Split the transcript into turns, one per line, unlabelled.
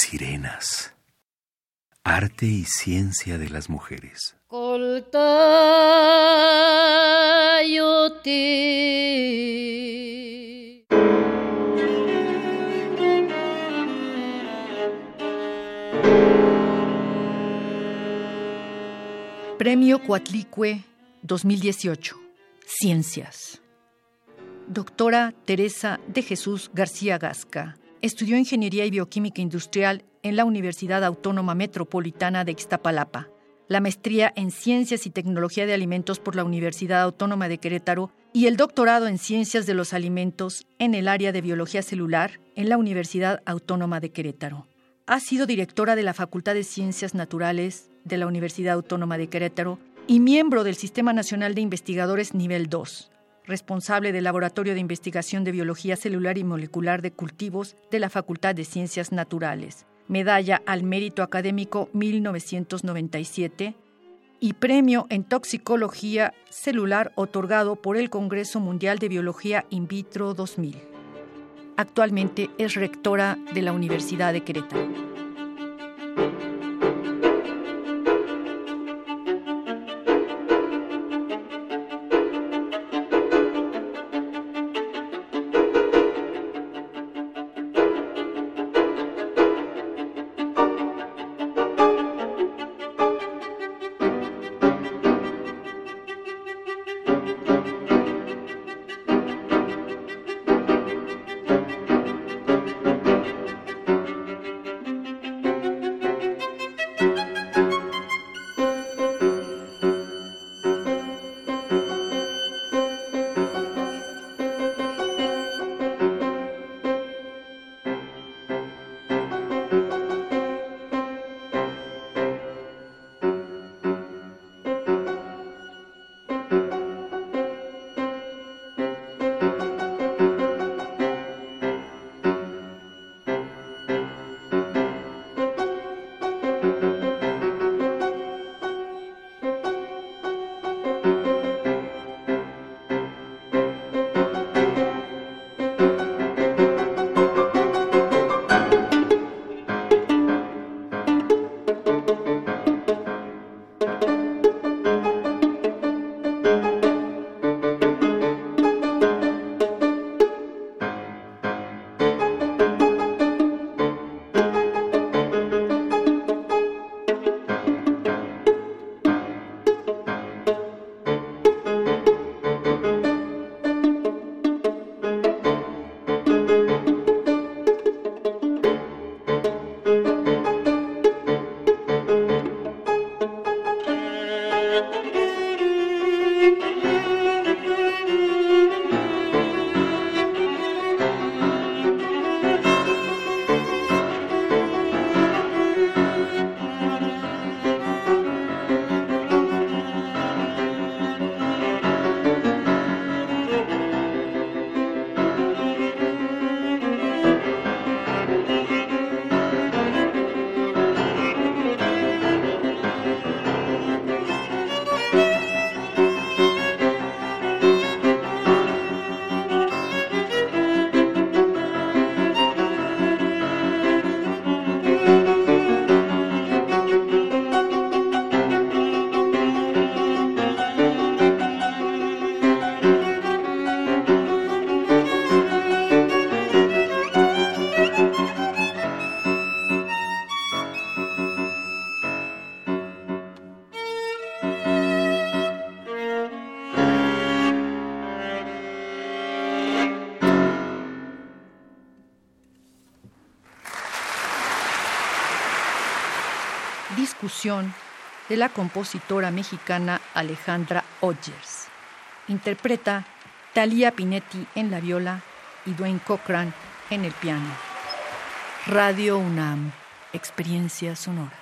sirenas. Arte y ciencia de las mujeres.
Premio Coatlicue 2018. Ciencias. Doctora Teresa de Jesús García Gasca. Estudió Ingeniería y Bioquímica Industrial en la Universidad Autónoma Metropolitana de Ixtapalapa, la maestría en Ciencias y Tecnología de Alimentos por la Universidad Autónoma de Querétaro y el doctorado en Ciencias de los Alimentos en el área de Biología Celular en la Universidad Autónoma de Querétaro. Ha sido directora de la Facultad de Ciencias Naturales de la Universidad Autónoma de Querétaro y miembro del Sistema Nacional de Investigadores Nivel 2 responsable del Laboratorio de Investigación de Biología Celular y Molecular de Cultivos de la Facultad de Ciencias Naturales, Medalla al Mérito Académico 1997 y Premio en Toxicología Celular otorgado por el Congreso Mundial de Biología In Vitro 2000. Actualmente es rectora de la Universidad de Querétaro. you. De la compositora mexicana Alejandra Odgers. Interpreta Thalia Pinetti en la viola y Dwayne Cochran en el piano. Radio UNAM, experiencia sonora.